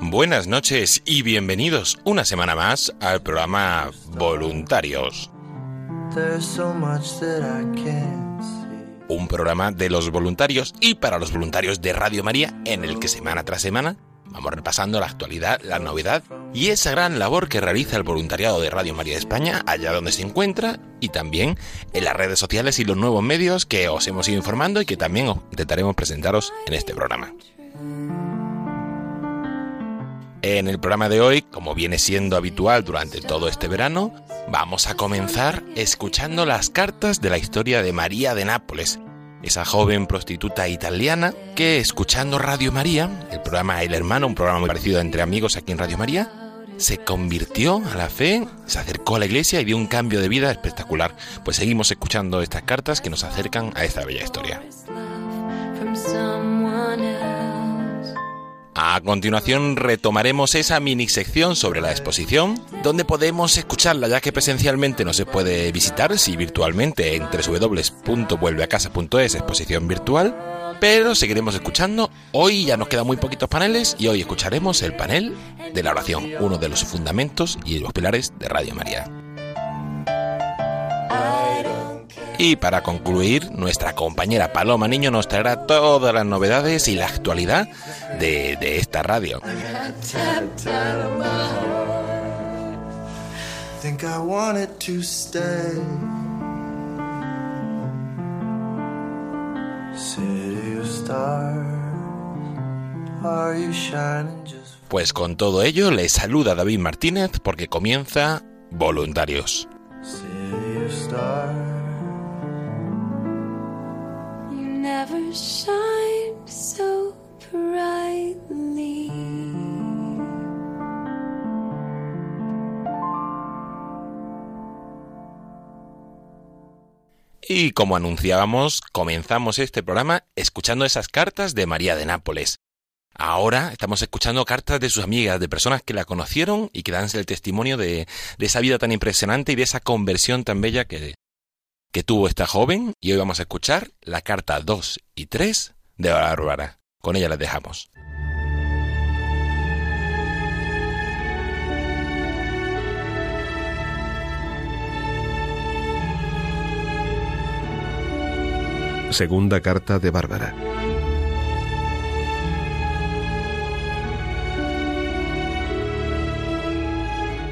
Buenas noches y bienvenidos una semana más al programa Voluntarios, un programa de los voluntarios y para los voluntarios de Radio María en el que semana tras semana vamos repasando la actualidad, la novedad y esa gran labor que realiza el voluntariado de Radio María de España allá donde se encuentra y también en las redes sociales y los nuevos medios que os hemos ido informando y que también os intentaremos presentaros en este programa. En el programa de hoy, como viene siendo habitual durante todo este verano, vamos a comenzar escuchando las cartas de la historia de María de Nápoles, esa joven prostituta italiana que escuchando Radio María, el programa El Hermano, un programa muy parecido entre amigos aquí en Radio María, se convirtió a la fe, se acercó a la iglesia y dio un cambio de vida espectacular. Pues seguimos escuchando estas cartas que nos acercan a esta bella historia. A continuación retomaremos esa mini sección sobre la exposición, donde podemos escucharla ya que presencialmente no se puede visitar, si virtualmente en www.vuelveacasa.es exposición virtual, pero seguiremos escuchando. Hoy ya nos quedan muy poquitos paneles y hoy escucharemos el panel de la oración, uno de los fundamentos y los pilares de Radio María. Y para concluir, nuestra compañera Paloma Niño nos traerá todas las novedades y la actualidad de, de esta radio. Pues con todo ello les saluda David Martínez porque comienza Voluntarios. Never so brightly. Y como anunciábamos, comenzamos este programa escuchando esas cartas de María de Nápoles. Ahora estamos escuchando cartas de sus amigas, de personas que la conocieron y que dan el testimonio de, de esa vida tan impresionante y de esa conversión tan bella que, que tuvo esta joven. Y hoy vamos a escuchar la carta 2 y 3 de Bárbara. Con ella les dejamos. Segunda carta de Bárbara.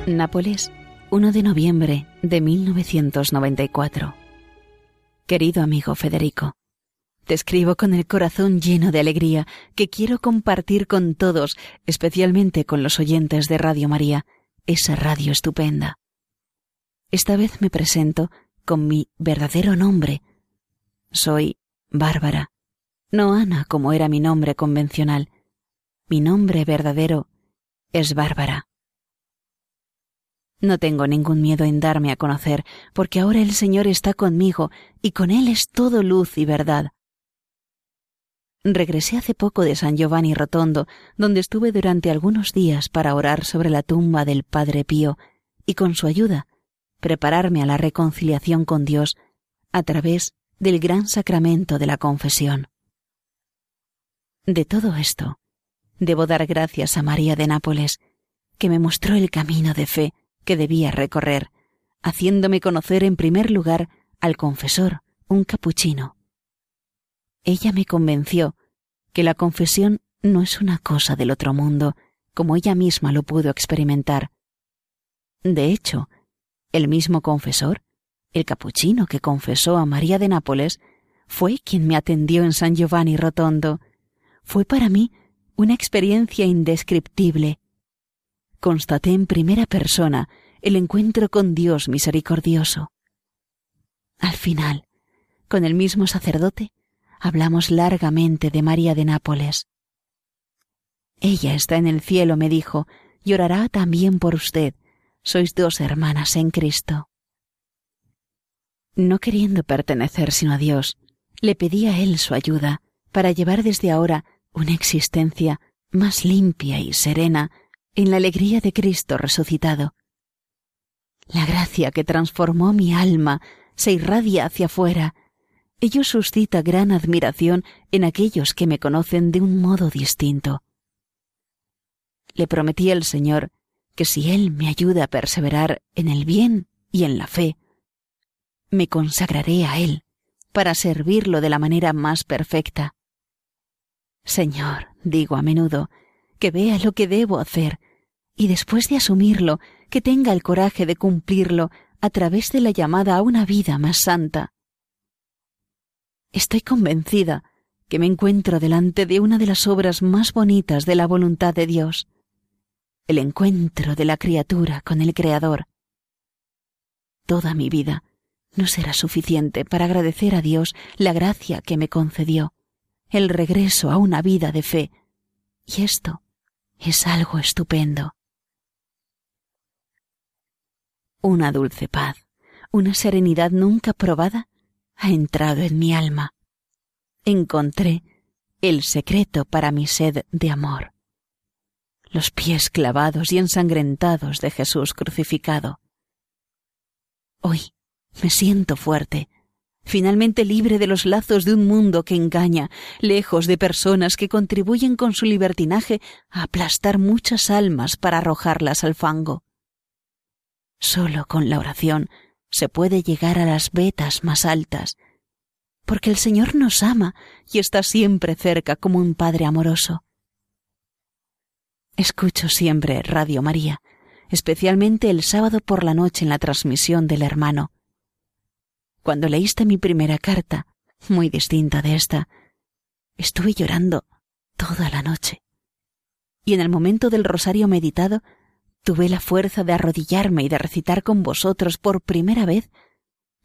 Nápoles, 1 de noviembre de 1994. Querido amigo Federico, te escribo con el corazón lleno de alegría que quiero compartir con todos, especialmente con los oyentes de Radio María, esa radio estupenda. Esta vez me presento con mi verdadero nombre. Soy Bárbara, no Ana como era mi nombre convencional. Mi nombre verdadero es Bárbara. No tengo ningún miedo en darme a conocer, porque ahora el Señor está conmigo y con Él es todo luz y verdad. Regresé hace poco de San Giovanni Rotondo, donde estuve durante algunos días para orar sobre la tumba del Padre Pío y con su ayuda prepararme a la reconciliación con Dios a través del gran sacramento de la confesión. De todo esto, debo dar gracias a María de Nápoles, que me mostró el camino de fe que debía recorrer, haciéndome conocer en primer lugar al confesor, un capuchino. Ella me convenció que la confesión no es una cosa del otro mundo, como ella misma lo pudo experimentar. De hecho, el mismo confesor, el capuchino que confesó a María de Nápoles, fue quien me atendió en San Giovanni Rotondo. Fue para mí una experiencia indescriptible. Constaté en primera persona el encuentro con Dios misericordioso. Al final, con el mismo sacerdote, hablamos largamente de María de Nápoles. Ella está en el cielo, me dijo, y orará también por usted. Sois dos hermanas en Cristo. No queriendo pertenecer sino a Dios, le pedí a Él su ayuda para llevar desde ahora una existencia más limpia y serena en la alegría de Cristo resucitado. La gracia que transformó mi alma se irradia hacia afuera. Ello suscita gran admiración en aquellos que me conocen de un modo distinto le prometí al Señor que si Él me ayuda a perseverar en el bien y en la fe, me consagraré a Él para servirlo de la manera más perfecta. Señor, digo a menudo, que vea lo que debo hacer y después de asumirlo, que tenga el coraje de cumplirlo a través de la llamada a una vida más santa. Estoy convencida que me encuentro delante de una de las obras más bonitas de la voluntad de Dios el encuentro de la criatura con el Creador. Toda mi vida no será suficiente para agradecer a Dios la gracia que me concedió, el regreso a una vida de fe. Y esto es algo estupendo. Una dulce paz, una serenidad nunca probada, ha entrado en mi alma. Encontré el secreto para mi sed de amor los pies clavados y ensangrentados de Jesús crucificado. Hoy me siento fuerte, finalmente libre de los lazos de un mundo que engaña, lejos de personas que contribuyen con su libertinaje a aplastar muchas almas para arrojarlas al fango. Solo con la oración se puede llegar a las vetas más altas, porque el Señor nos ama y está siempre cerca como un Padre amoroso. Escucho siempre Radio María, especialmente el sábado por la noche en la transmisión del hermano. Cuando leíste mi primera carta, muy distinta de esta, estuve llorando toda la noche. Y en el momento del rosario meditado, tuve la fuerza de arrodillarme y de recitar con vosotros por primera vez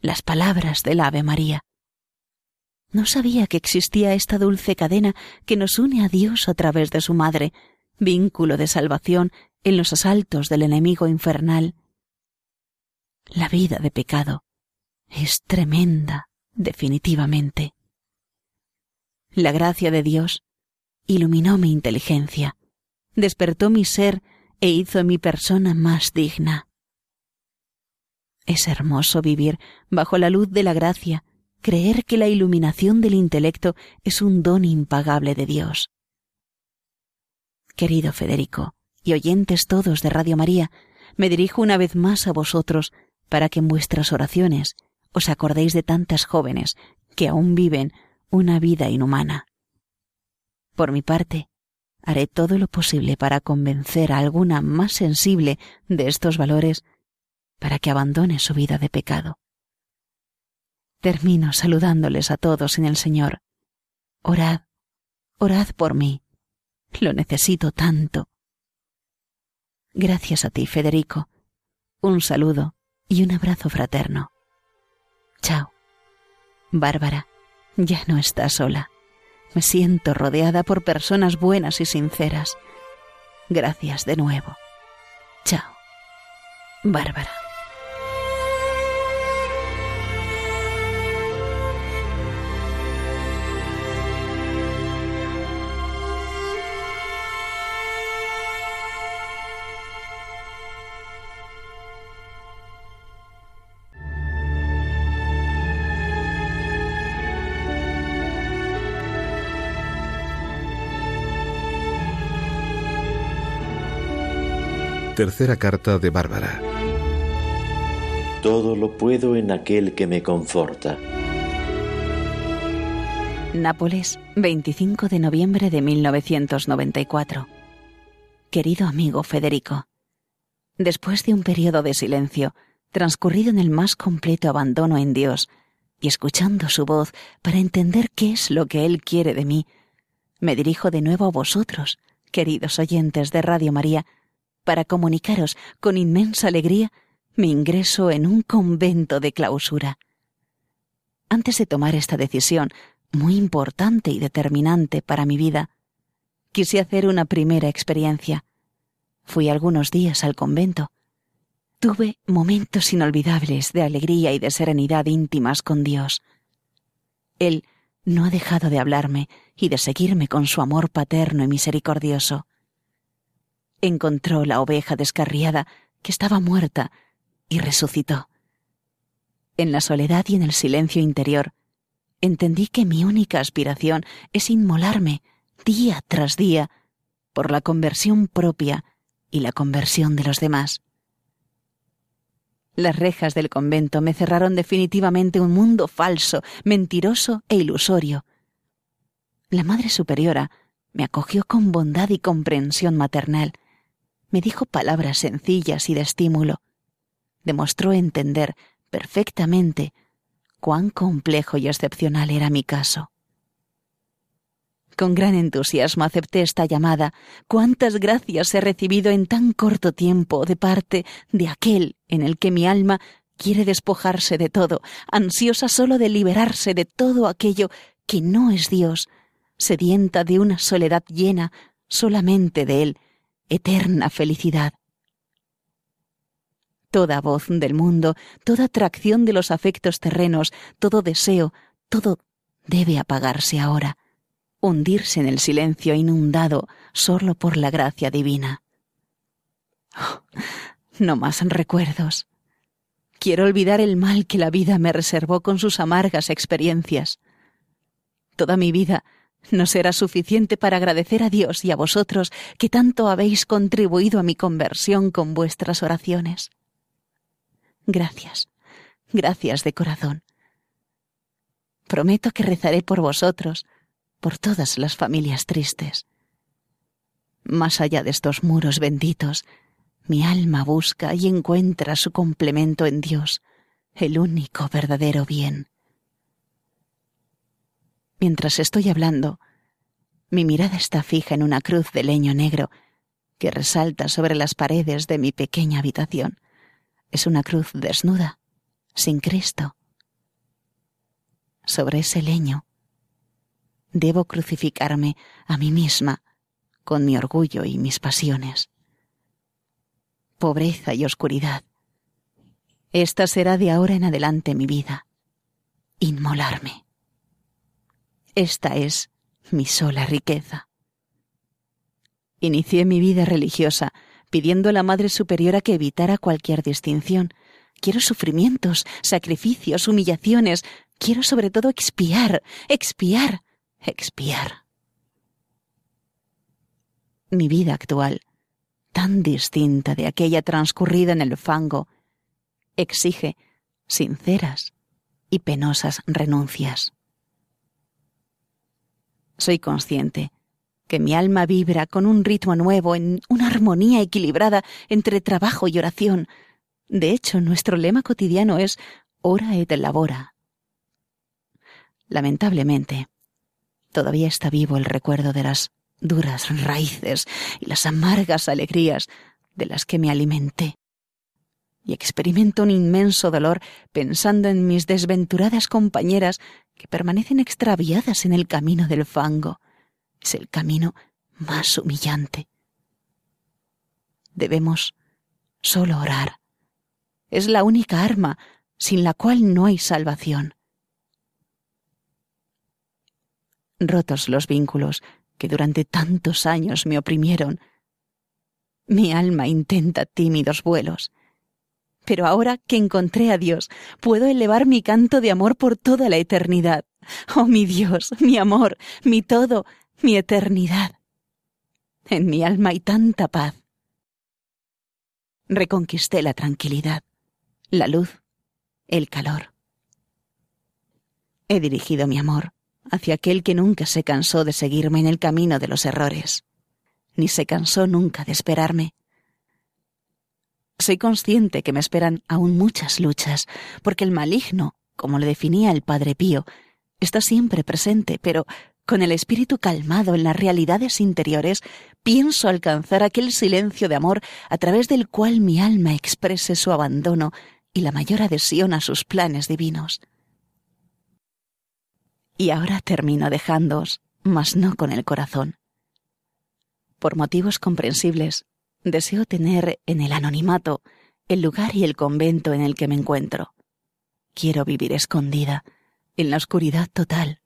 las palabras del Ave María. No sabía que existía esta dulce cadena que nos une a Dios a través de su Madre, vínculo de salvación en los asaltos del enemigo infernal. La vida de pecado es tremenda, definitivamente. La gracia de Dios iluminó mi inteligencia, despertó mi ser e hizo mi persona más digna. Es hermoso vivir bajo la luz de la gracia, creer que la iluminación del intelecto es un don impagable de Dios. Querido Federico, y oyentes todos de Radio María, me dirijo una vez más a vosotros para que en vuestras oraciones os acordéis de tantas jóvenes que aún viven una vida inhumana. Por mi parte, haré todo lo posible para convencer a alguna más sensible de estos valores para que abandone su vida de pecado. Termino saludándoles a todos en el Señor. Orad, orad por mí. Lo necesito tanto. Gracias a ti, Federico. Un saludo y un abrazo fraterno. Chao. Bárbara, ya no estás sola. Me siento rodeada por personas buenas y sinceras. Gracias de nuevo. Chao. Bárbara. Tercera carta de Bárbara. Todo lo puedo en aquel que me conforta. Nápoles, 25 de noviembre de 1994. Querido amigo Federico, después de un periodo de silencio, transcurrido en el más completo abandono en Dios, y escuchando su voz para entender qué es lo que Él quiere de mí, me dirijo de nuevo a vosotros, queridos oyentes de Radio María, para comunicaros con inmensa alegría mi ingreso en un convento de clausura. Antes de tomar esta decisión, muy importante y determinante para mi vida, quise hacer una primera experiencia. Fui algunos días al convento. Tuve momentos inolvidables de alegría y de serenidad íntimas con Dios. Él no ha dejado de hablarme y de seguirme con su amor paterno y misericordioso. Encontró la oveja descarriada que estaba muerta y resucitó. En la soledad y en el silencio interior, entendí que mi única aspiración es inmolarme día tras día por la conversión propia y la conversión de los demás. Las rejas del convento me cerraron definitivamente un mundo falso, mentiroso e ilusorio. La Madre Superiora me acogió con bondad y comprensión maternal, me dijo palabras sencillas y de estímulo, demostró entender perfectamente cuán complejo y excepcional era mi caso. Con gran entusiasmo acepté esta llamada. Cuántas gracias he recibido en tan corto tiempo de parte de aquel en el que mi alma quiere despojarse de todo, ansiosa solo de liberarse de todo aquello que no es Dios, sedienta de una soledad llena solamente de Él, eterna felicidad. Toda voz del mundo, toda atracción de los afectos terrenos, todo deseo, todo debe apagarse ahora, hundirse en el silencio inundado solo por la gracia divina. Oh, no más recuerdos. Quiero olvidar el mal que la vida me reservó con sus amargas experiencias. Toda mi vida no será suficiente para agradecer a Dios y a vosotros que tanto habéis contribuido a mi conversión con vuestras oraciones. Gracias, gracias de corazón. Prometo que rezaré por vosotros, por todas las familias tristes. Más allá de estos muros benditos, mi alma busca y encuentra su complemento en Dios, el único verdadero bien. Mientras estoy hablando, mi mirada está fija en una cruz de leño negro que resalta sobre las paredes de mi pequeña habitación es una cruz desnuda, sin Cristo. Sobre ese leño debo crucificarme a mí misma con mi orgullo y mis pasiones. Pobreza y oscuridad. Esta será de ahora en adelante mi vida. Inmolarme. Esta es mi sola riqueza. Inicié mi vida religiosa pidiendo a la Madre Superiora que evitara cualquier distinción. Quiero sufrimientos, sacrificios, humillaciones. Quiero sobre todo expiar, expiar, expiar. Mi vida actual, tan distinta de aquella transcurrida en el fango, exige sinceras y penosas renuncias. Soy consciente que mi alma vibra con un ritmo nuevo, en una armonía equilibrada entre trabajo y oración. De hecho, nuestro lema cotidiano es ora et labora. Lamentablemente, todavía está vivo el recuerdo de las duras raíces y las amargas alegrías de las que me alimenté. Y experimento un inmenso dolor pensando en mis desventuradas compañeras que permanecen extraviadas en el camino del fango es el camino más humillante. Debemos solo orar. Es la única arma sin la cual no hay salvación. Rotos los vínculos que durante tantos años me oprimieron, mi alma intenta tímidos vuelos. Pero ahora que encontré a Dios, puedo elevar mi canto de amor por toda la eternidad. Oh mi Dios, mi amor, mi todo, mi eternidad. En mi alma hay tanta paz. Reconquisté la tranquilidad, la luz el calor. He dirigido mi amor hacia aquel que nunca se cansó de seguirme en el camino de los errores, ni se cansó nunca de esperarme. Soy consciente que me esperan aún muchas luchas, porque el maligno, como lo definía el Padre Pío, está siempre presente, pero con el espíritu calmado en las realidades interiores, pienso alcanzar aquel silencio de amor a través del cual mi alma exprese su abandono y la mayor adhesión a sus planes divinos. Y ahora termino dejándoos, mas no con el corazón. Por motivos comprensibles, deseo tener en el anonimato el lugar y el convento en el que me encuentro. Quiero vivir escondida, en la oscuridad total.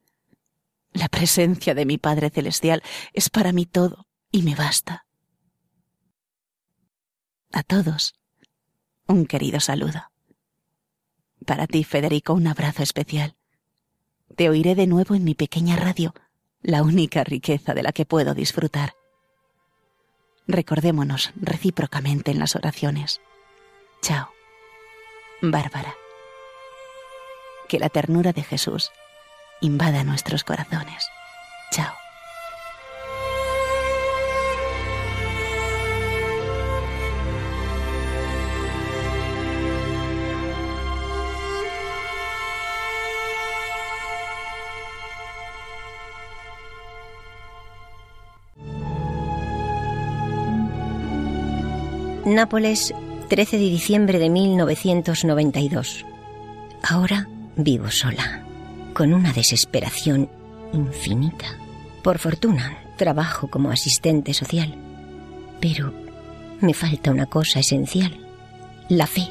La presencia de mi Padre Celestial es para mí todo y me basta. A todos, un querido saludo. Para ti, Federico, un abrazo especial. Te oiré de nuevo en mi pequeña radio, la única riqueza de la que puedo disfrutar. Recordémonos recíprocamente en las oraciones. Chao. Bárbara. Que la ternura de Jesús invada nuestros corazones. Chao. Nápoles, 13 de diciembre de 1992. Ahora vivo sola, con una desesperación infinita. Por fortuna, trabajo como asistente social. Pero me falta una cosa esencial, la fe.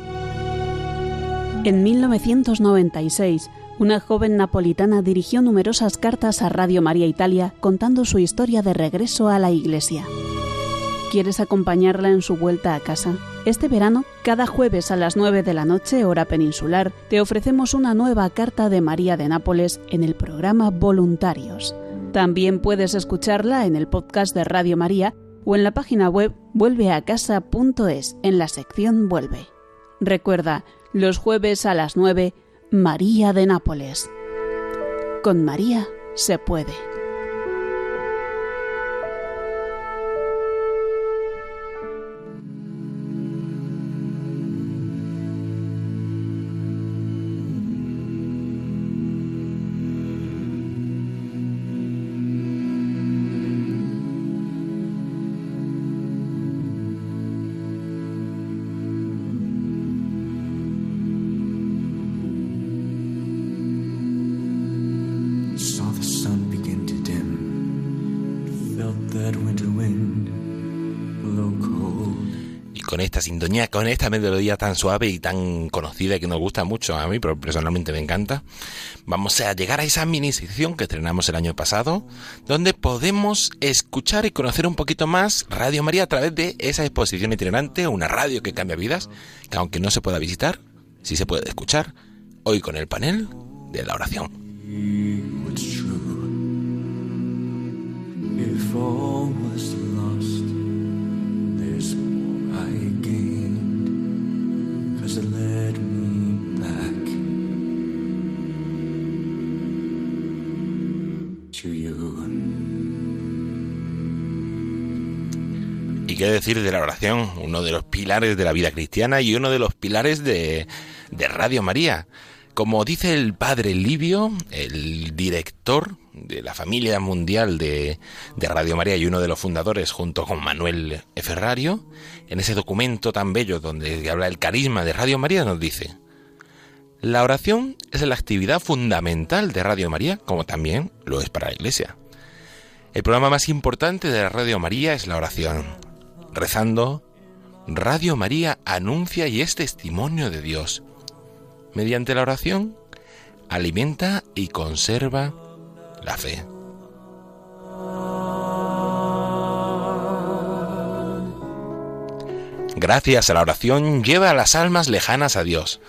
En 1996, una joven napolitana dirigió numerosas cartas a Radio María Italia contando su historia de regreso a la iglesia. ¿Quieres acompañarla en su vuelta a casa? Este verano, cada jueves a las 9 de la noche, hora peninsular, te ofrecemos una nueva carta de María de Nápoles en el programa Voluntarios. También puedes escucharla en el podcast de Radio María o en la página web vuelveacasa.es en la sección Vuelve. Recuerda, los jueves a las 9, María de Nápoles. Con María se puede. Sintonía con esta melodía tan suave y tan conocida que nos gusta mucho a mí, pero personalmente me encanta, vamos a llegar a esa mini sección que estrenamos el año pasado, donde podemos escuchar y conocer un poquito más Radio María a través de esa exposición itinerante, una radio que cambia vidas, que aunque no se pueda visitar, sí se puede escuchar, hoy con el panel de la oración. ¿Y qué decir de la oración? Uno de los pilares de la vida cristiana y uno de los pilares de, Radio María. Como dice el padre Livio, el director de la familia mundial de, de, Radio María y uno de los fundadores junto con Manuel Ferrario, en ese documento tan bello donde habla el carisma de Radio María nos dice, la oración es la actividad fundamental de Radio María, como también lo es para la Iglesia. El programa más importante de Radio María es la oración. Rezando, Radio María anuncia y es testimonio de Dios. Mediante la oración, alimenta y conserva la fe. Gracias a la oración lleva a las almas lejanas a Dios.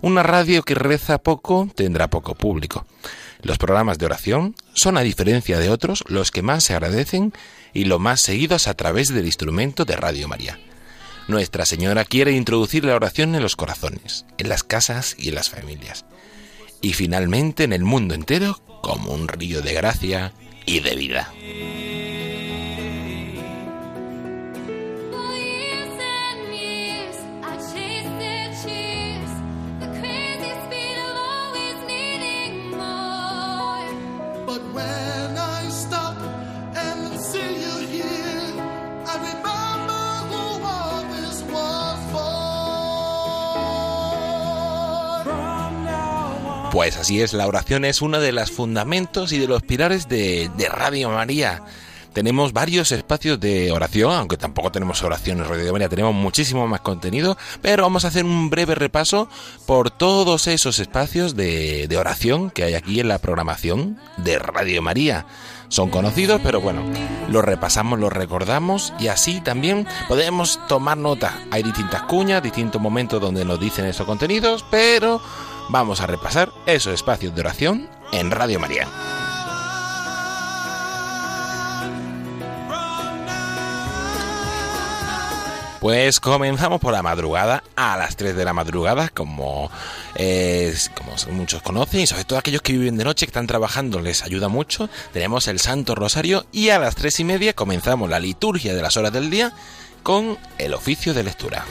Una radio que reza poco tendrá poco público. Los programas de oración son, a diferencia de otros, los que más se agradecen y los más seguidos a través del instrumento de Radio María. Nuestra Señora quiere introducir la oración en los corazones, en las casas y en las familias. Y finalmente en el mundo entero como un río de gracia y de vida. Así es, la oración es uno de los fundamentos y de los pilares de, Radio María. Tenemos varios espacios de oración, aunque tampoco tenemos oraciones Radio María, tenemos muchísimo más contenido, pero vamos a hacer un breve repaso por todos esos espacios de, de oración que hay aquí en la programación de Radio María son conocidos, pero bueno, los repasamos, los recordamos y así también podemos tomar nota. Hay distintas cuñas, distintos momentos donde nos dicen esos contenidos, pero vamos a repasar esos espacios de oración en Radio María. Pues comenzamos por la madrugada, a las 3 de la madrugada, como, como muchos conocen, y sobre todo aquellos que viven de noche, que están trabajando, les ayuda mucho. Tenemos el Santo Rosario y a las 3 y media comenzamos la liturgia de las horas del día con el oficio de lectura.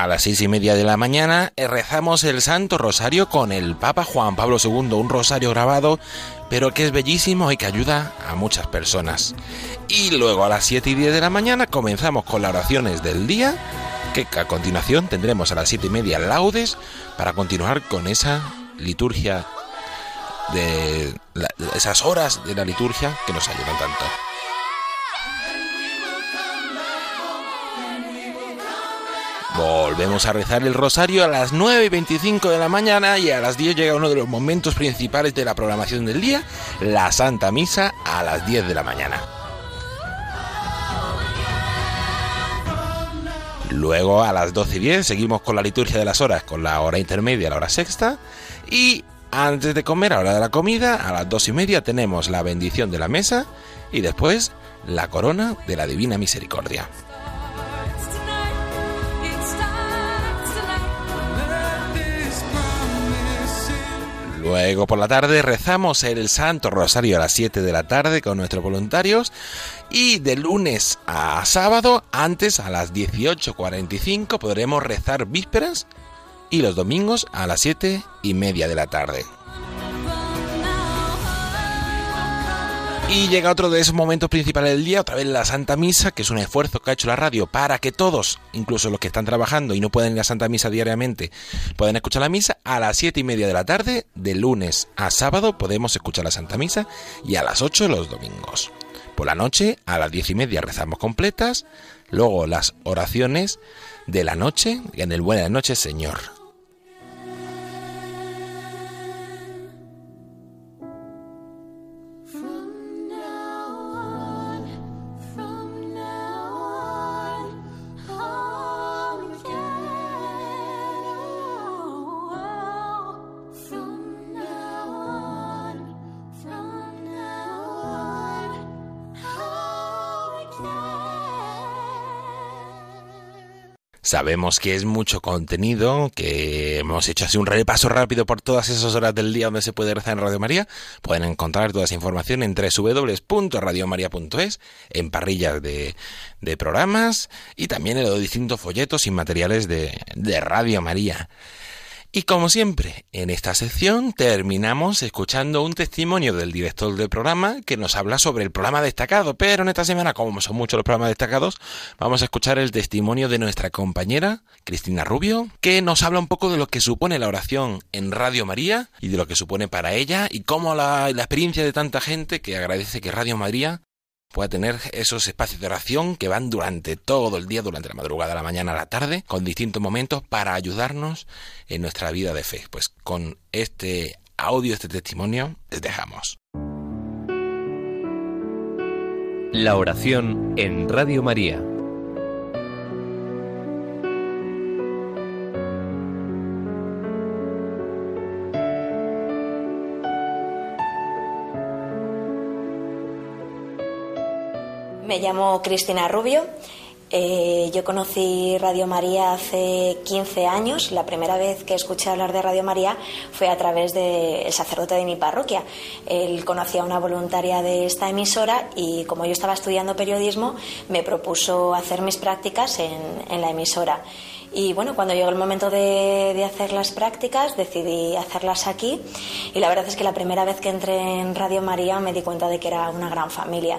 A las seis y media de la mañana eh, rezamos el Santo Rosario con el Papa Juan Pablo II, un rosario grabado, pero que es bellísimo y que ayuda a muchas personas. Y luego a las 7 y 10 de la mañana comenzamos con las oraciones del día, que a continuación tendremos a las siete y media laudes para continuar con esa liturgia de esas horas de la liturgia que nos ayudan tanto. Volvemos a rezar el rosario a las 9 y 25 de la mañana y a las 10 llega uno de los momentos principales de la programación del día, la Santa Misa a las 10 de la mañana. Luego a las 12 y 10 seguimos con la liturgia de las horas, con la hora intermedia, la hora sexta. Y antes de comer, a la hora de la comida, a las 2 y media tenemos la bendición de la mesa y después la corona de la Divina Misericordia. Luego por la tarde rezamos el Santo Rosario a las 7 de la tarde con nuestros voluntarios y de lunes a sábado, antes a las 18.45 podremos rezar vísperas y los domingos a las 7 y media de la tarde. Y llega otro de esos momentos principales del día, otra vez la Santa Misa, que es un esfuerzo que ha hecho la radio para que todos, incluso los que están trabajando y no pueden ir a Santa Misa diariamente, puedan escuchar la misa. A las siete y media de la tarde, de lunes a sábado, podemos escuchar la Santa Misa y a las 8 los domingos. Por la noche, a las diez y media rezamos completas, luego las oraciones de la noche, en el Buenas noches Señor. Sabemos que es mucho contenido, que hemos hecho así un repaso rápido por todas esas horas del día donde se puede rezar en Radio María. Pueden encontrar toda esa información en www.radiomaria.es, en parrillas de, programas y también en los distintos folletos y materiales de, de Radio María. Y como siempre, en esta sección terminamos escuchando un testimonio del director del programa que nos habla sobre el programa destacado, pero en esta semana, como son muchos los programas destacados, vamos a escuchar el testimonio de nuestra compañera Cristina Rubio, que nos habla un poco de lo que supone la oración en Radio María y de lo que supone para ella y cómo la, la experiencia de tanta gente que agradece que Radio María pueda tener esos espacios de oración que van durante todo el día, durante la madrugada, la mañana, la tarde, con distintos momentos para ayudarnos en nuestra vida de fe. Pues con este audio, este testimonio, les dejamos. La oración en Radio María Me llamo Cristina Rubio. Eh, yo conocí Radio María hace 15 años. La primera vez que escuché hablar de Radio María fue a través del sacerdote de mi parroquia. Él conocía a una voluntaria de esta emisora y como yo estaba estudiando periodismo, me propuso hacer mis prácticas en, en la emisora. Y bueno, cuando llegó el momento de, hacer las prácticas, decidí hacerlas aquí. Y la verdad es que la primera vez que entré en Radio María me di cuenta de que era una gran familia.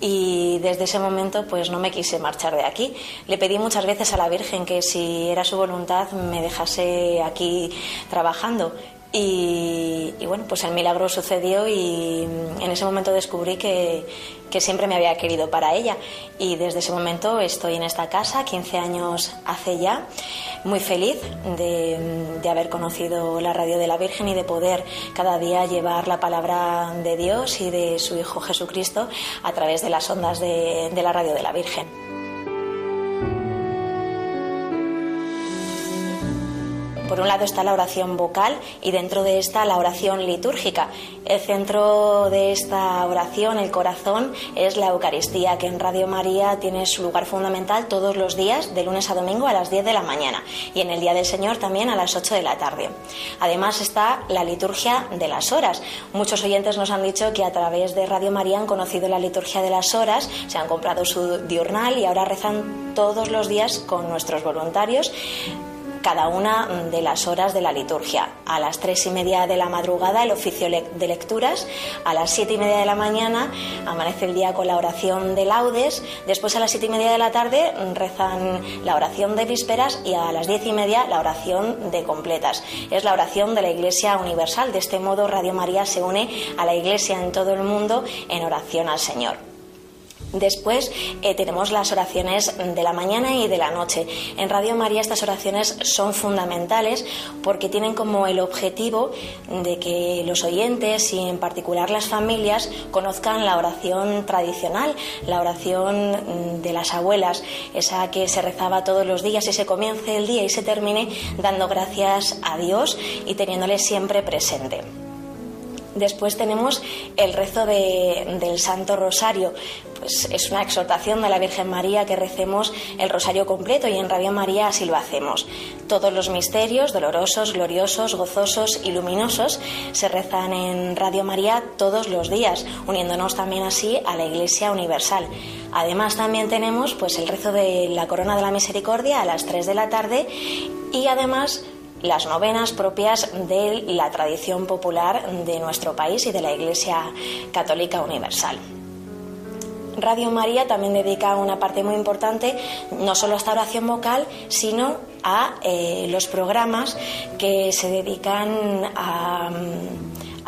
Y desde ese momento, pues no me quise marchar de aquí. Le pedí muchas veces a la Virgen que si era su voluntad me dejase aquí trabajando. Y, bueno, pues el milagro sucedió y en ese momento descubrí que, que, siempre me había querido para ella. Y desde ese momento estoy en esta casa, 15 años hace ya, muy feliz de, de haber conocido la radio de la Virgen y de poder cada día llevar la palabra de Dios y de su Hijo Jesucristo a través de las ondas de, de la radio de la Virgen. Por un lado está la oración vocal y dentro de esta la oración litúrgica. El centro de esta oración, el corazón, es la Eucaristía, que en Radio María tiene su lugar fundamental todos los días, de lunes a domingo a las 10 de la mañana y en el Día del Señor también a las 8 de la tarde. Además está la liturgia de las horas. Muchos oyentes nos han dicho que a través de Radio María han conocido la liturgia de las horas, se han comprado su diurnal y ahora rezan todos los días con nuestros voluntarios cada una de las horas de la liturgia. A las tres y media de la madrugada el oficio de lecturas, a las siete y media de la mañana amanece el día con la oración de laudes, después a las siete y media de la tarde rezan la oración de vísperas y a las diez y media la oración de completas. Es la oración de la Iglesia Universal. De este modo Radio María se une a la Iglesia en todo el mundo en oración al Señor. Después eh, tenemos las oraciones de la mañana y de la noche. En Radio María estas oraciones son fundamentales porque tienen como el objetivo de que los oyentes y en particular las familias conozcan la oración tradicional, la oración de las abuelas, esa que se rezaba todos los días y se comience el día y se termine dando gracias a Dios y teniéndole siempre presente. Después tenemos el rezo de, del Santo Rosario. Pues es una exhortación de la Virgen María que recemos el Rosario completo y en Radio María así lo hacemos. Todos los misterios, dolorosos, gloriosos, gozosos y luminosos, se rezan en Radio María todos los días, uniéndonos también así a la Iglesia Universal. Además también tenemos pues el rezo de la Corona de la Misericordia a las 3 de la tarde y además las novenas propias de la tradición popular de nuestro país y de la Iglesia Católica Universal. Radio María también dedica una parte muy importante no solo a esta oración vocal, sino a eh, los programas que se dedican a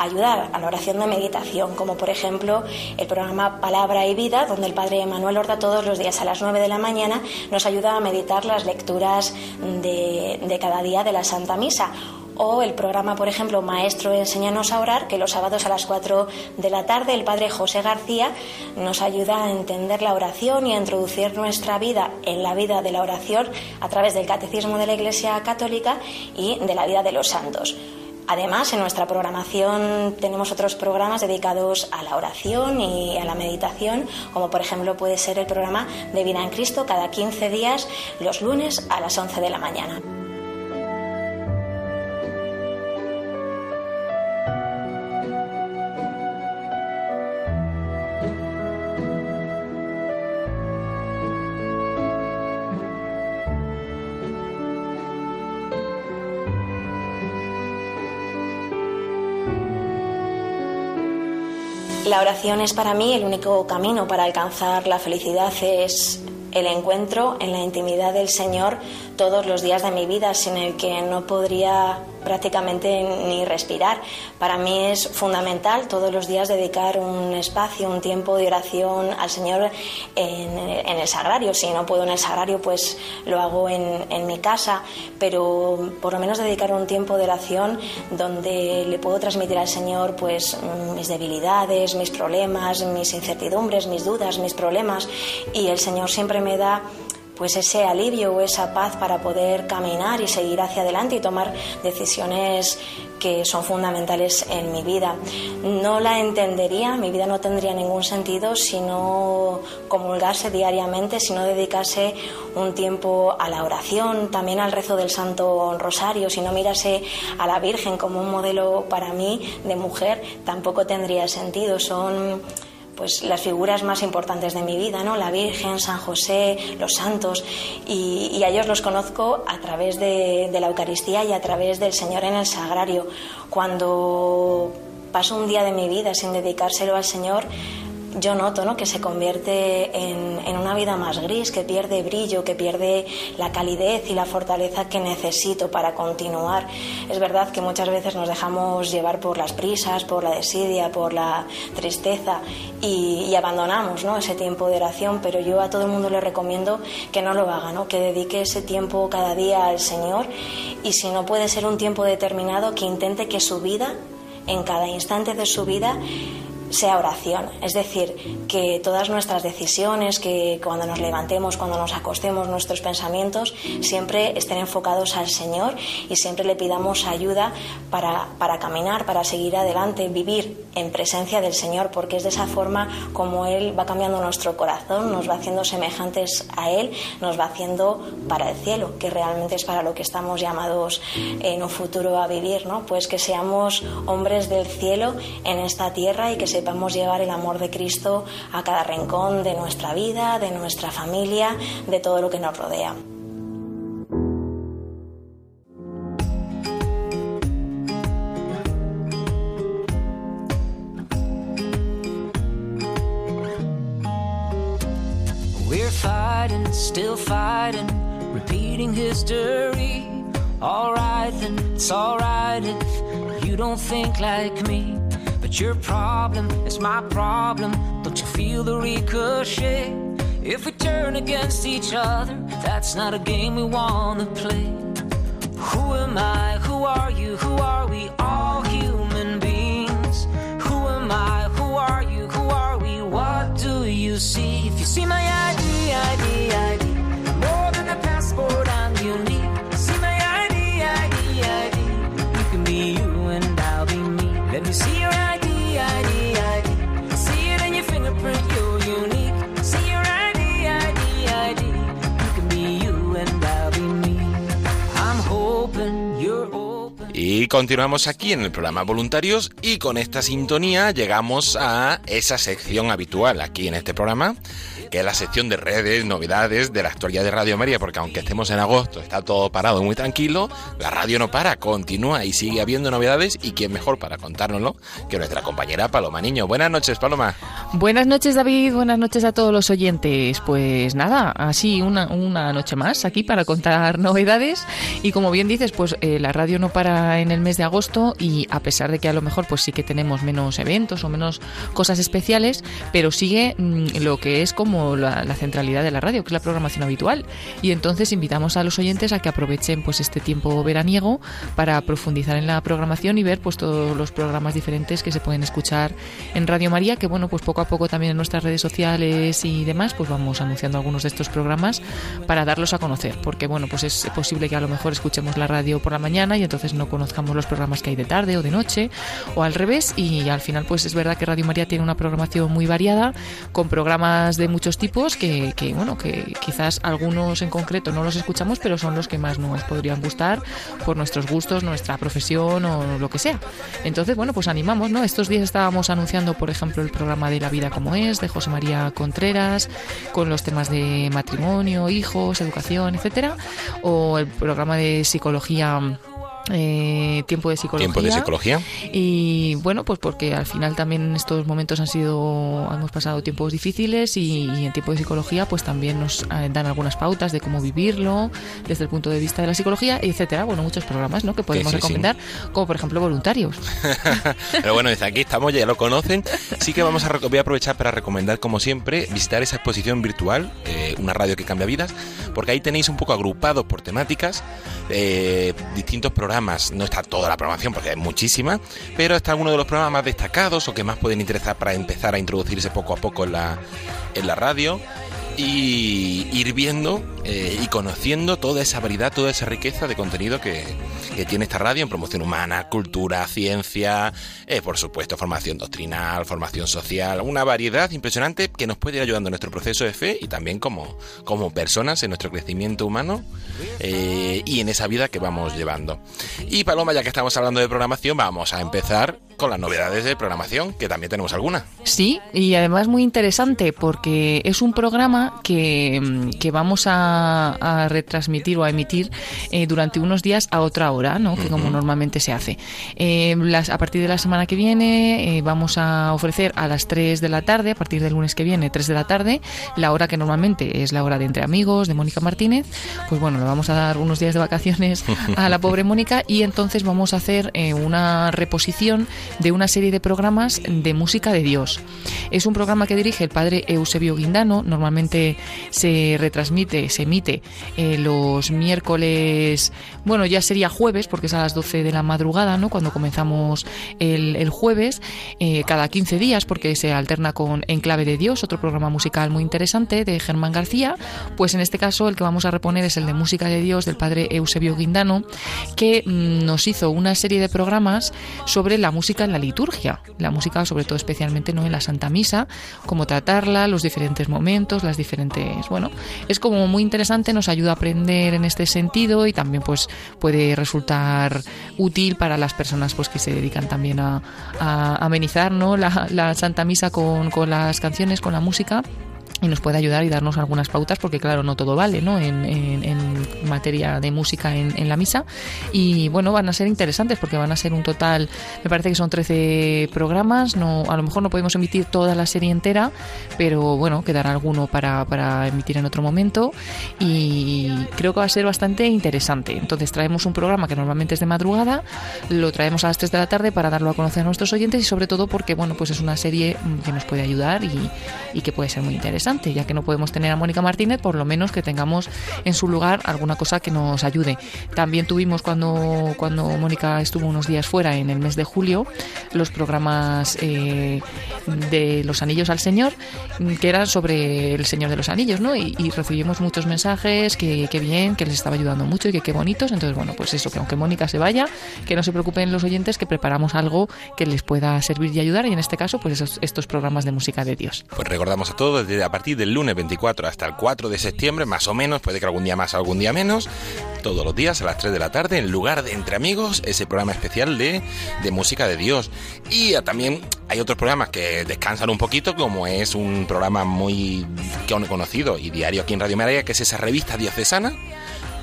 ayudar a la oración de meditación, como por ejemplo el programa Palabra y Vida, donde el Padre Manuel Horta todos los días a las 9 de la mañana nos ayuda a meditar las lecturas de, de cada día de la Santa Misa o el programa, por ejemplo, Maestro Enséñanos a Orar, que los sábados a las 4 de la tarde el Padre José García nos ayuda a entender la oración y a introducir nuestra vida en la vida de la oración a través del Catecismo de la Iglesia Católica y de la vida de los santos. Además, en nuestra programación tenemos otros programas dedicados a la oración y a la meditación, como por ejemplo puede ser el programa de Vida en Cristo cada 15 días, los lunes a las 11 de la mañana. La oración es para mí el único camino para alcanzar la felicidad, es el encuentro en la intimidad del Señor todos los días de mi vida, sin el que no podría prácticamente ni respirar. Para mí es fundamental todos los días dedicar un espacio, un tiempo de oración al Señor en, el sagrario. Si no puedo en el sagrario, pues lo hago en, en, mi casa, pero por lo menos dedicar un tiempo de oración donde le puedo transmitir al Señor pues mis debilidades, mis problemas, mis incertidumbres, mis dudas, mis problemas y el Señor siempre me da pues ese alivio o esa paz para poder caminar y seguir hacia adelante y tomar decisiones que son fundamentales en mi vida. No la entendería, mi vida no tendría ningún sentido si no comulgase diariamente, si no dedicase un tiempo a la oración, también al rezo del Santo Rosario, si no mirase a la Virgen como un modelo para mí de mujer, tampoco tendría sentido. Son pues las figuras más importantes de mi vida, ¿no? La Virgen, San José, los santos, y, a ellos los conozco a través de, de la Eucaristía y a través del Señor en el Sagrario. Cuando paso un día de mi vida sin dedicárselo al Señor, yo noto ¿no? que se convierte en, en, una vida más gris, que pierde brillo, que pierde la calidez y la fortaleza que necesito para continuar. Es verdad que muchas veces nos dejamos llevar por las prisas, por la desidia, por la tristeza y, abandonamos ¿no? ese tiempo de oración, pero yo a todo el mundo le recomiendo que no lo haga, ¿no? que dedique ese tiempo cada día al Señor y si no puede ser un tiempo determinado, que intente que su vida, en cada instante de su vida, sea oración. Es decir, que todas nuestras decisiones, que cuando nos levantemos, cuando nos acostemos, nuestros pensamientos, siempre estén enfocados al Señor y siempre le pidamos ayuda para, para caminar, para seguir adelante, vivir en presencia del Señor, porque es de esa forma como Él va cambiando nuestro corazón, nos va haciendo semejantes a Él, nos va haciendo para el cielo, que realmente es para lo que estamos llamados en un futuro a vivir, ¿no? Pues que seamos hombres del cielo en esta tierra y que sepamos llevar el amor de Cristo a cada rincón de nuestra vida, de nuestra familia, de todo lo que nos rodea. fighting, still fighting, repeating history. Alright then, it's alright if you don't think like me. But your problem is my problem. Don't you feel the ricochet? If we turn against each other, that's not a game we wanna play. Who am I? Who are you? Who are continuamos aquí en el programa Voluntarios y con esta sintonía llegamos a esa sección habitual aquí en este programa, que es la sección de redes, novedades de la actualidad de Radio María, porque aunque estemos en agosto, está todo parado muy tranquilo, la radio no para, continúa y sigue habiendo novedades y quién mejor para contárnoslo que nuestra compañera Paloma Niño. Buenas noches, Paloma. Buenas noches, David. Buenas noches a todos los oyentes. Pues nada, así una, una noche más aquí para contar novedades. Y como bien dices, pues eh, la radio no para en el mes de agosto y a pesar de que a lo mejor pues sí que tenemos menos eventos o menos cosas especiales, pero sigue mm, lo que es como la, la centralidad de la radio, que es la programación habitual. Y entonces invitamos a los oyentes a que aprovechen pues este tiempo veraniego para profundizar en la programación y ver pues todos los programas diferentes que se pueden escuchar en Radio María, que bueno, pues poco a poco también en nuestras redes sociales y demás, pues vamos anunciando algunos de estos programas para darlos a conocer, porque bueno, pues es posible que a lo mejor escuchemos la radio por la mañana y entonces no conozcamos los programas que hay de tarde o de noche o al revés y al final pues es verdad que Radio María tiene una programación muy variada con programas de muchos tipos que, que bueno, que quizás algunos en concreto no los escuchamos, pero son los que más nos podrían gustar por nuestros gustos, nuestra profesión o lo que sea. Entonces, bueno, pues animamos, ¿no? Estos días estábamos anunciando, por ejemplo, el programa de La vida como es, de José María Contreras, con los temas de matrimonio, hijos, educación, etcétera, o el programa de psicología eh, tiempo de psicología. Tiempo de psicología. Y bueno, pues porque al final también en estos momentos han sido, hemos pasado tiempos difíciles y, y en tiempo de psicología pues también nos eh, dan algunas pautas de cómo vivirlo desde el punto de vista de la psicología, etcétera. Bueno, muchos programas ¿no? que podemos sí, sí. recomendar, como por ejemplo voluntarios. Pero bueno, desde aquí estamos, ya lo conocen. Sí que vamos a voy a aprovechar para recomendar, como siempre, visitar esa exposición virtual, eh, una radio que cambia vidas, porque ahí tenéis un poco agrupados por temáticas eh, distintos programas. No está toda la programación, porque hay muchísima, pero está uno de los programas más destacados o que más pueden interesar para empezar a introducirse poco a poco en la, en la radio. Y ir viendo eh, y conociendo toda esa variedad, toda esa riqueza de contenido que, que tiene esta radio en promoción humana, cultura, ciencia, eh, por supuesto, formación doctrinal, formación social, una variedad impresionante que nos puede ir ayudando en nuestro proceso de fe y también como, como personas en nuestro crecimiento humano eh, y en esa vida que vamos llevando. Y Paloma, ya que estamos hablando de programación, vamos a empezar con las novedades de programación, que también tenemos alguna. Sí, y además muy interesante porque es un programa que, que vamos a, a, retransmitir o a emitir eh, durante unos días a otra hora, ¿no? que como normalmente se hace. Eh, las, a partir de la semana que viene eh, vamos a ofrecer a las 3 de la tarde, a partir del lunes que viene, 3 de la tarde, la hora que normalmente es la hora de Entre Amigos, de Mónica Martínez, pues bueno, le vamos a dar unos días de vacaciones a la pobre Mónica y entonces vamos a hacer una reposición de una serie de programas de música de Dios. Es un programa que dirige el padre Eusebio Guindano, normalmente se retransmite, se emite eh, los miércoles, bueno, ya sería jueves, porque es a las 12 de la madrugada, ¿no? Cuando comenzamos el, el jueves, eh, cada 15 días, porque se alterna con Enclave de Dios, otro programa musical muy interesante de Germán García, pues en este caso el que vamos a reponer es el de Música de Dios del padre Eusebio Guindano, que mm, nos hizo una serie de programas sobre la música en la liturgia, la música sobre todo especialmente no en la Santa Misa, cómo tratarla, los diferentes momentos, las diferentes, bueno, es como muy interesante, nos ayuda a aprender en este sentido y también pues puede resultar útil para las personas pues que se dedican también a, amenizar ¿no? la, Santa Misa con las canciones, con la música y nos puede ayudar y darnos algunas pautas porque claro no todo vale no en, en, materia de música en, en, la misa. Y bueno van a ser interesantes porque van a ser un total me parece que son 13 programas no a lo mejor no podemos emitir toda la serie entera pero bueno quedará alguno para, para emitir en otro momento. Y creo que va a ser bastante interesante. Entonces traemos un programa que normalmente es de madrugada lo traemos a las 3 de la tarde para darlo a conocer a nuestros oyentes y sobre todo porque bueno pues es una serie que nos puede ayudar y, y que puede ser muy interesante ya que no podemos tener a Mónica Martínez, por lo menos que tengamos en su lugar alguna cosa que nos ayude. También tuvimos cuando, cuando Mónica estuvo unos días fuera en el mes de julio los programas eh, de los anillos al Señor, que eran sobre el Señor de los Anillos, ¿no? Y, recibimos muchos mensajes que, que, bien, que les estaba ayudando mucho y que qué bonitos. Entonces, bueno, pues eso, que aunque Mónica se vaya, que no se preocupen los oyentes, que preparamos algo que les pueda servir y ayudar, y en este caso, pues esos, estos programas de música de Dios. Pues recordamos a todos desde a partir del lunes 24 hasta el 4 de septiembre, más o menos, puede que algún día más, algún día menos, todos los días a las 3 de la tarde, en lugar de Entre Amigos, ese programa especial de, de música de Dios. Y también hay otros programas que descansan un poquito, como es un programa muy conocido y diario aquí en Radio María, que es esa revista diocesana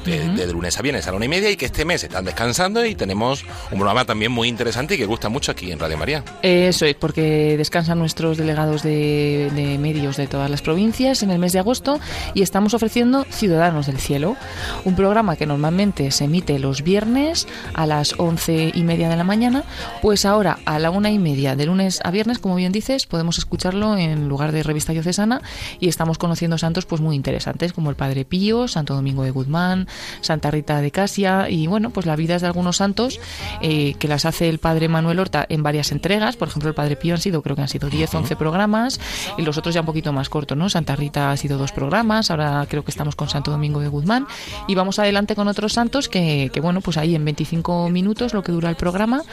de, uh -huh. de, lunes a viernes a la una y media y que este mes están descansando y tenemos un programa también muy interesante y que gusta mucho aquí en Radio María. Eso es, porque descansan nuestros delegados de, de, medios de todas las provincias en el mes de agosto y estamos ofreciendo Ciudadanos del Cielo, un programa que normalmente se emite los viernes a las once y media de la mañana, pues ahora a la una y media de lunes a viernes, como bien dices, podemos escucharlo en lugar de revista diocesana y estamos conociendo santos pues muy interesantes como el Padre Pío, Santo Domingo de Guzmán, Santa Rita de Casia. Y bueno, pues las vidas de algunos santos eh, que las hace el padre Manuel Horta en varias entregas, por ejemplo el padre Pío han sido, creo que han sido 10, 11 programas y los otros ya un poquito más cortos, ¿no? Santa Rita ha sido dos programas, ahora creo que estamos con Santo Domingo de Guzmán. Y vamos adelante con otros santos que, que bueno, pues ahí en 25 minutos lo que dura el programa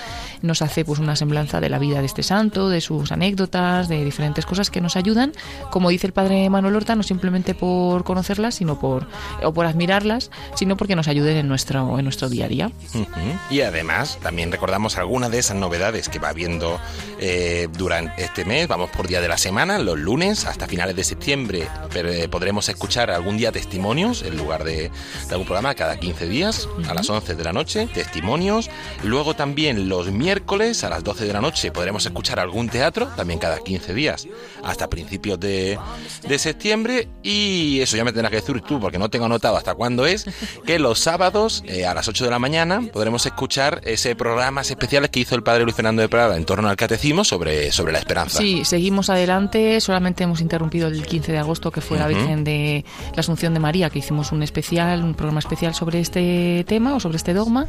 nos hace pues una semblanza de la vida de este santo, de sus anécdotas, de diferentes cosas que nos ayudan, como dice el padre Manuel Horta, no simplemente por conocerlas, sino por o por admirarlas, sino porque nos ayuden en nuestro, en nuestro día a día. Uh -huh. Y además, también recordamos algunas de esas novedades que va habiendo eh, durante este mes. Vamos por día de la semana, los lunes, hasta finales de septiembre pero, eh, podremos escuchar algún día testimonios en lugar de, de algún programa cada 15 días, uh -huh. a las 11 de la noche, testimonios. Luego también los miércoles a las 12 de la noche podremos escuchar algún teatro, también cada 15 días, hasta principios de, de septiembre. Y eso ya me tendrás que decir tú, porque no tengo anotado hasta cuándo es. Que los sábados eh, a las 8 de la mañana podremos escuchar ese programas especiales que hizo el padre Luis Fernando de Prada en torno al catecismo sobre, sobre la esperanza. Sí, seguimos adelante, solamente hemos interrumpido el 15 de agosto que fue la Ujú. Virgen de la Asunción de María, que hicimos un especial, un programa especial sobre este tema o sobre este dogma,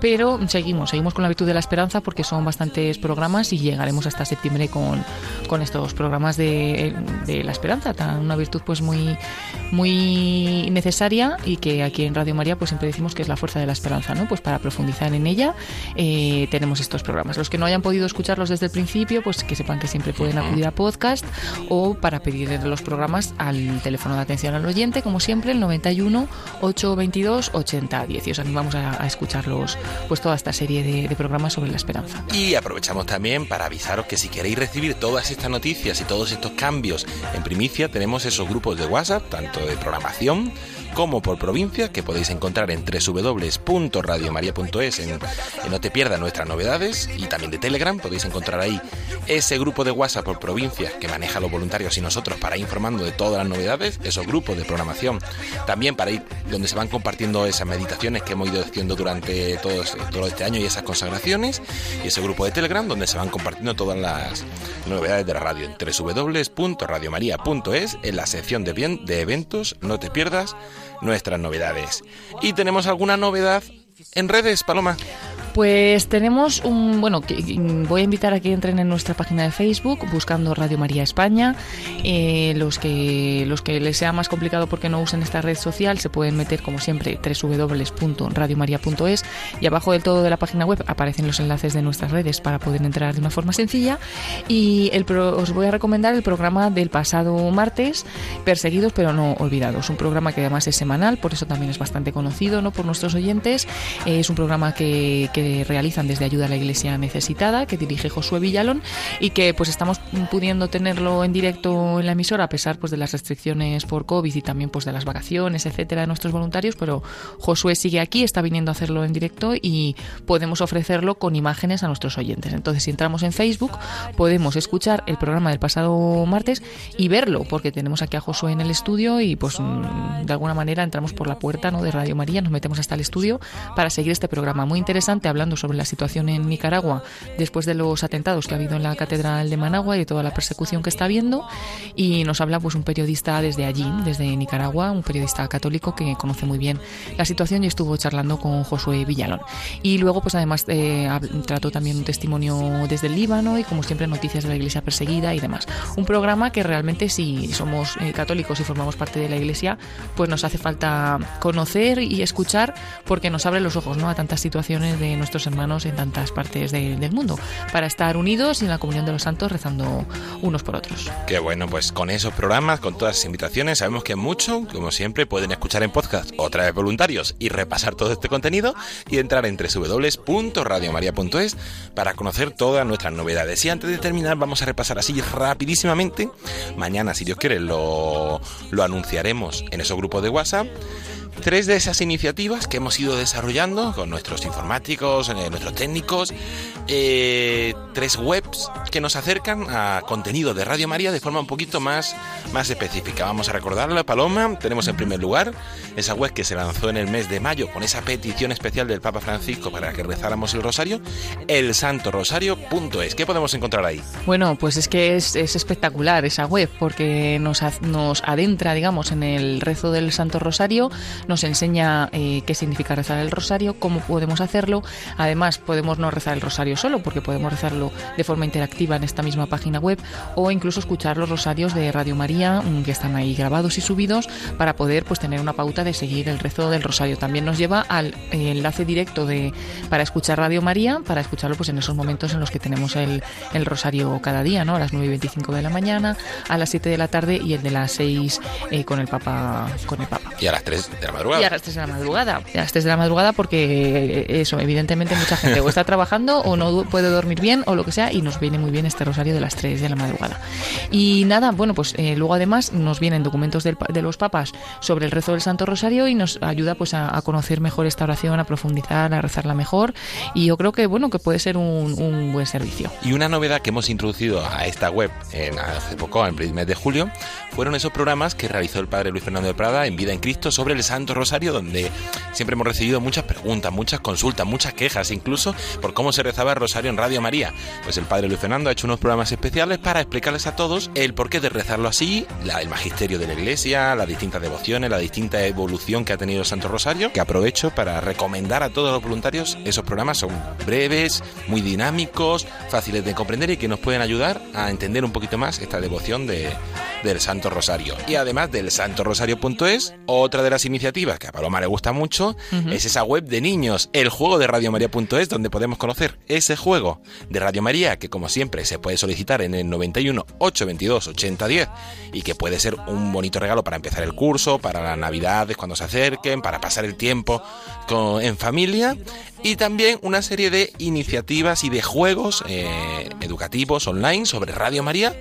pero seguimos, seguimos con la virtud de la esperanza porque son bastantes programas y llegaremos hasta septiembre con, con estos programas de, de la esperanza, tan- una virtud pues muy muy necesaria y que aquí en Radio María pues siempre decimos que es la fuerza de la esperanza, ¿no? Pues para profundizar en ella eh, tenemos estos programas. Los que no hayan podido escucharlos desde el principio, pues que sepan que siempre pueden acudir a podcast o para pedir los programas al teléfono de atención al oyente, como siempre, el 91 822 8010. Y os animamos a, a escucharlos, pues toda esta serie de, de programas sobre la esperanza. Y aprovechamos también para avisaros que si queréis recibir todas estas noticias y todos estos cambios en primicia, tenemos esos grupos de WhatsApp, tanto de programación como por provincia, que podéis encontrar en www.radiomaria.es en, en No te pierdas nuestras novedades y también de Telegram, podéis encontrar ahí ese grupo de WhatsApp por provincia que maneja los voluntarios y nosotros para ir informando de todas las novedades, esos grupos de programación, también para ir donde se van compartiendo esas meditaciones que hemos ido haciendo durante todo, todo este año y esas consagraciones, y ese grupo de Telegram donde se van compartiendo todas las novedades de la radio en www.radiomaria.es en la sección de, bien, de eventos, no te pierdas nuestras novedades. Y tenemos alguna novedad en redes, Paloma. Pues tenemos un, bueno, voy a invitar a que entren en nuestra página de Facebook buscando Radio María España. Eh, los que los que les sea más complicado porque no usen esta red social se pueden meter como siempre www.radiomaria.es y abajo del todo de la página web aparecen los enlaces de nuestras redes para poder entrar de una forma sencilla. Y el pro- os voy a recomendar el programa del pasado martes, Perseguidos pero no olvidados. Un programa que además es semanal, por eso también es bastante conocido ¿no? por nuestros oyentes. Es un programa que, realizan desde Ayuda a la Iglesia Necesitada, que dirige Josué Villalón y que pues estamos pudiendo tenerlo en directo en la emisora a pesar pues de las restricciones por COVID y también pues de las vacaciones, etcétera, de nuestros voluntarios, pero Josué sigue aquí, está viniendo a hacerlo en directo y podemos ofrecerlo con imágenes a nuestros oyentes. Entonces, si entramos en Facebook, podemos escuchar el programa del pasado martes y verlo, porque tenemos aquí a Josué en el estudio y pues de alguna manera entramos por la puerta ¿no? de Radio María, nos metemos hasta el estudio para seguir este programa muy interesante hablando sobre la situación en Nicaragua después de los atentados que ha habido en la Catedral de Managua y de toda la persecución que está habiendo y nos habla pues un periodista desde allí, desde Nicaragua, un periodista católico que conoce muy bien la situación y estuvo charlando con Josué Villalón. Y luego pues además eh, trató también un testimonio desde el Líbano y como siempre noticias de la iglesia perseguida y demás. Un programa que realmente si somos eh, católicos y formamos parte de la iglesia pues nos hace falta conocer y escuchar porque nos abre los ojos ¿no? a tantas situaciones de nuestros hermanos en tantas partes de- del mundo para estar unidos y en la comunión de los santos rezando unos por otros. Que bueno, pues con esos programas, con todas esas invitaciones, sabemos que mucho, como siempre, pueden escuchar en podcast otra vez voluntarios y repasar todo este contenido y entrar en www.radiomaria.es para conocer todas nuestras novedades. Y antes de terminar, vamos a repasar así rapidísimamente. Mañana, si Dios quiere, lo, lo anunciaremos en esos grupos de WhatsApp. Tres de esas iniciativas que hemos ido desarrollando con nuestros informáticos, eh, nuestros técnicos, eh, tres webs que nos acercan a contenido de Radio María de forma un poquito más, más específica. Vamos a recordarla, Paloma. Tenemos en primer lugar esa web que se lanzó en el mes de mayo con esa petición especial del Papa Francisco para que rezáramos el rosario, el santorosario.es. ¿Qué podemos encontrar ahí? Bueno, pues es que es, es espectacular esa web porque nos, nos adentra, digamos, en el rezo del Santo Rosario, nos enseña eh, qué significa rezar el rosario, cómo podemos hacerlo. Además, podemos no rezar el rosario solo porque podemos rezarlo de forma interactiva en esta misma página web o incluso escuchar los rosarios de Radio María mm, que están ahí grabados y subidos para poder pues tener una pauta de seguir el rezo del rosario. También nos lleva al eh, enlace directo de para escuchar Radio María, para escucharlo pues en esos momentos en los que tenemos el, el rosario cada día, ¿no? A las 9 y 25 de la mañana, a las 7 de la tarde y el de las 6 eh, con el Papa con el Papa. Y a las 3 de la Y madrugada. a las 3 de la madrugada. Y a las 3 de la madrugada porque eh, eso, evidentemente mucha gente o está trabajando o no puede dormir bien o lo que sea y nos viene muy bien este rosario de las 3 de la madrugada. Y nada, bueno, pues eh, luego además nos vienen documentos del de los papas sobre el rezo del Santo Rosario y nos ayuda pues a, a conocer mejor esta oración, a profundizar, a rezarla mejor y yo creo que bueno, que puede ser un, un buen servicio. Y una novedad que hemos introducido a esta web en, hace poco, en el mes de julio, fueron esos programas que realizó el padre Luis Fernando de Prada en Vida en Cristo sobre el Santo Rosario, donde siempre hemos recibido muchas preguntas, muchas consultas, muchas quejas, incluso por cómo se rezaba el Rosario en Radio María. Pues el Padre Luis Fernando ha hecho unos programas especiales para explicarles a todos el porqué de rezarlo así, el magisterio de la Iglesia, las distintas devociones, la distinta evolución que ha tenido Santo Rosario, que aprovecho para recomendar a todos los voluntarios. Esos programas son breves, muy dinámicos, fáciles de comprender y que nos pueden ayudar a entender un poquito más esta devoción de, del Santo Rosario. Y además del santorosario.es, otra de las iniciativas que a Paloma le gusta mucho es esa web de niños, el juego de radiomaria.es, donde podemos conocer ese juego de Radio María que como siempre se puede solicitar en el 91 822 8010 y que puede ser un bonito regalo para empezar el curso, para las navidades cuando se acerquen, para pasar el tiempo con, en familia y también una serie de iniciativas y de juegos eh, educativos online sobre Radio María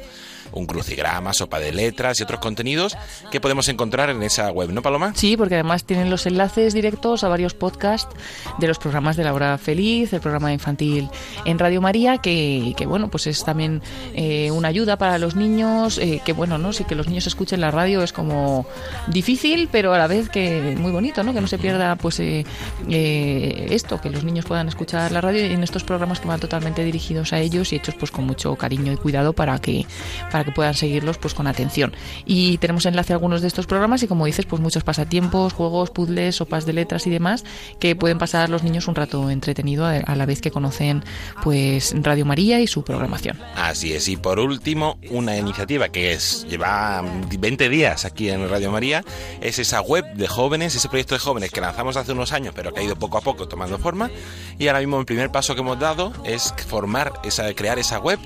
un crucigrama, sopa de letras y otros contenidos que podemos encontrar en esa web, ¿no, Paloma? Sí, porque además tienen los enlaces directos a varios podcasts de los programas de la hora feliz, el programa infantil en Radio María, que, que bueno, pues es también eh, una ayuda para los niños, eh, que bueno, ¿no? Sí que los niños escuchen la radio es como difícil, pero a la vez que muy bonito, ¿no? Que no se pierda pues eh, esto, que los niños puedan escuchar la radio en estos programas que van totalmente dirigidos a ellos y hechos pues con mucho cariño y cuidado para que para que puedan seguirlos pues con atención. Y tenemos enlace a algunos de estos programas y como dices, pues muchos pasatiempos, juegos, puzzles, sopas de letras y demás que pueden pasar los niños un rato entretenido a la vez que conocen pues Radio María y su programación. Así es, y por último, una iniciativa que es lleva 20 días aquí en Radio María, es esa web de jóvenes, ese proyecto de jóvenes que lanzamos hace unos años, pero que ha ido poco a poco tomando forma y ahora mismo el primer paso que hemos dado es formar esa crear esa web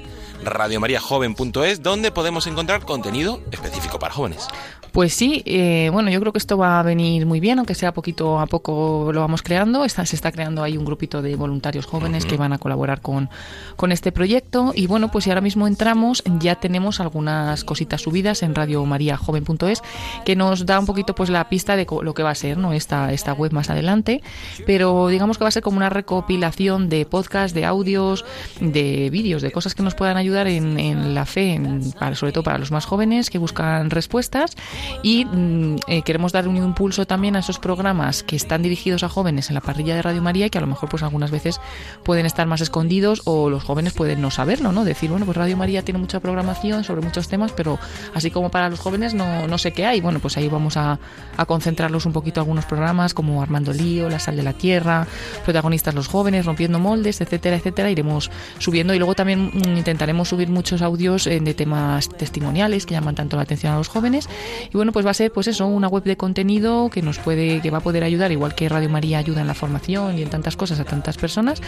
radiomariajoven.es, donde podemos encontrar contenido específico para jóvenes. Pues sí, eh, bueno, yo creo que esto va a venir muy bien, aunque sea poquito a poco lo vamos creando. Está, se está creando ahí un grupito de voluntarios jóvenes que van a colaborar con, con este proyecto. Y bueno, pues si ahora mismo entramos, ya tenemos algunas cositas subidas en radiomariajoven.es que nos da un poquito pues la pista de lo que va a ser ¿no? esta, esta web más adelante. Pero digamos que va a ser como una recopilación de podcasts, de audios, de vídeos, de cosas que nos puedan ayudar en, en la fe, para, sobre todo para los más jóvenes que buscan respuestas y mm, eh, queremos dar un impulso también a esos programas que están dirigidos a jóvenes en la parrilla de Radio María y que a lo mejor pues algunas veces pueden estar más escondidos o los jóvenes pueden no saberlo, ¿no? Decir, bueno, pues Radio María tiene mucha programación sobre muchos temas, pero así como para los jóvenes no, no sé qué hay. Bueno, pues ahí vamos a, a concentrarlos un poquito algunos programas como Armando Lío, La Sal de la Tierra, protagonistas los jóvenes, Rompiendo Moldes, etcétera, etcétera. Iremos subiendo y luego también mm, intentaremos subir muchos audios eh, de temas testimoniales que llaman tanto la atención a los jóvenes y bueno, pues va a ser pues eso, una web de contenido que nos puede, que va a poder ayudar, igual que Radio María ayuda en la formación y en tantas cosas a tantas personas,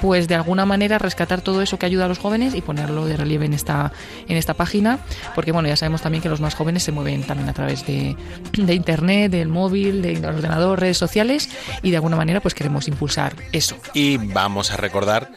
pues de alguna manera rescatar todo eso que ayuda a los jóvenes y ponerlo de relieve en esta, en esta página, porque bueno, ya sabemos también que los más jóvenes se mueven también a través de, de internet, del móvil, del ordenador, redes sociales, y de alguna manera pues queremos impulsar eso. Y vamos a recordar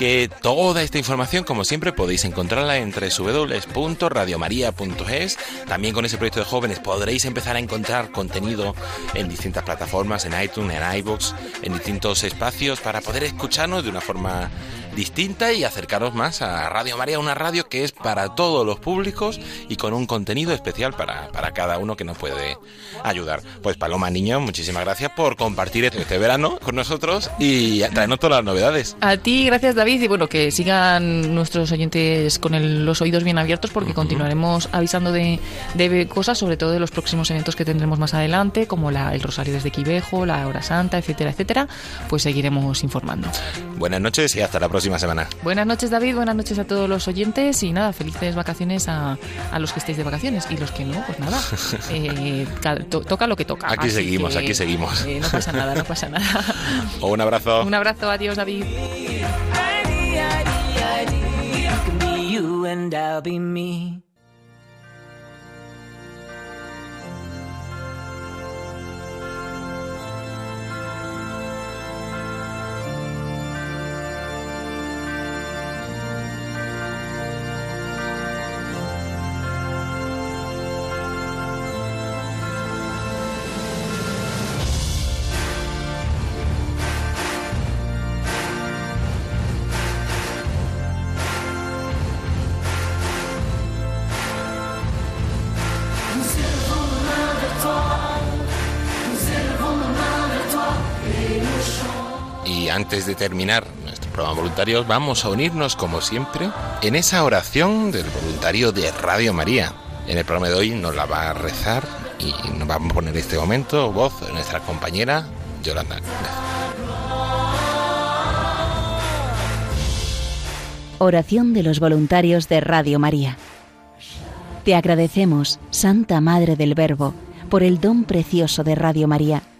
que toda esta información, como siempre, podéis encontrarla en www.radiomaria.es. También con ese proyecto de jóvenes podréis empezar a encontrar contenido en distintas plataformas, en iTunes, en iBox, en distintos espacios para poder escucharnos de una forma distinta y acercaros más a Radio María, una radio que es para todos los públicos y con un contenido especial para, para cada uno que nos puede ayudar. Pues Paloma Niño, muchísimas gracias por compartir este verano con nosotros y traernos todas las novedades. A ti, gracias David, y bueno, que sigan nuestros oyentes con los oídos bien abiertos porque continuaremos avisando de, de, cosas, sobre todo de los próximos eventos que tendremos más adelante, como la, el Rosario desde Quivejo, la Hora Santa, etcétera, etcétera, pues seguiremos informando. Buenas noches y hasta la próxima semana. Buenas noches David, buenas noches a todos los oyentes y nada, felices vacaciones a, a los que estéis de vacaciones y los que no, pues nada, eh, to, toca lo que toca. Aquí seguimos, que, aquí seguimos. Eh, no pasa nada, no pasa nada. un abrazo. Un abrazo, adiós David. and I'll be me. Antes de terminar nuestro programa voluntarios, vamos a unirnos como siempre en esa oración del voluntario de Radio María. En el programa de hoy nos la va a rezar y nos vamos a poner este momento voz de nuestra compañera Yolanda. Oración de los voluntarios de Radio María. Te agradecemos, Santa Madre del Verbo, por el don precioso de Radio María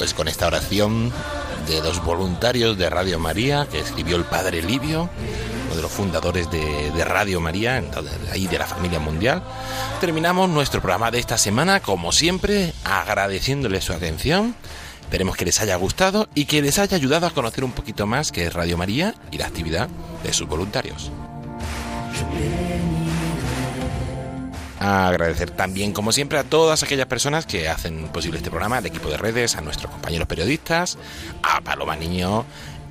Pues con esta oración de dos voluntarios de Radio María que escribió el padre Livio, uno de los fundadores de, Radio María, ahí de la familia mundial, terminamos nuestro programa de esta semana, como siempre, agradeciéndoles su atención. Esperemos que les haya gustado y que les haya ayudado a conocer un poquito más qué es Radio María y la actividad de sus voluntarios. Agradecer también, como siempre, a todas aquellas personas que hacen posible este programa, al equipo de redes, a nuestros compañeros periodistas, a Paloma Niño,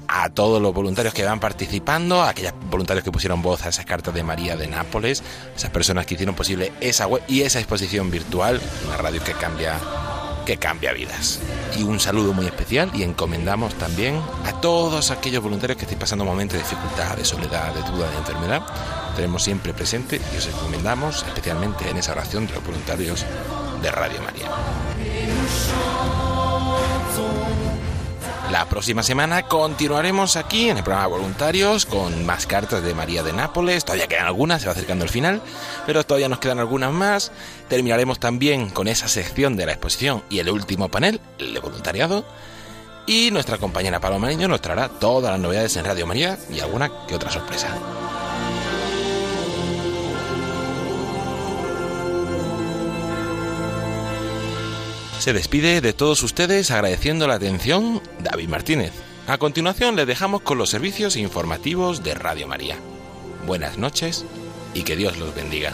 a todos los voluntarios que van participando, a aquellos voluntarios que pusieron voz a esas cartas de María de Nápoles, esas personas que hicieron posible esa web y esa exposición virtual, una radio que cambia que cambia vidas. Y un saludo muy especial y encomendamos también a todos aquellos voluntarios que estén pasando momentos de dificultad, de soledad, de duda, de enfermedad. Tenemos siempre presente y os encomendamos especialmente en esa oración de los voluntarios de Radio María. La próxima semana continuaremos aquí en el programa Voluntarios con más cartas de María de Nápoles. Todavía quedan algunas, se va acercando el final, pero todavía nos quedan algunas más. Terminaremos también con esa sección de la exposición y el último panel, el de voluntariado. Y nuestra compañera Paloma Niño nos traerá todas las novedades en Radio María y alguna que otra sorpresa. Se despide de todos ustedes agradeciendo la atención David Martínez. A continuación le dejamos con los servicios informativos de Radio María. Buenas noches y que Dios los bendiga.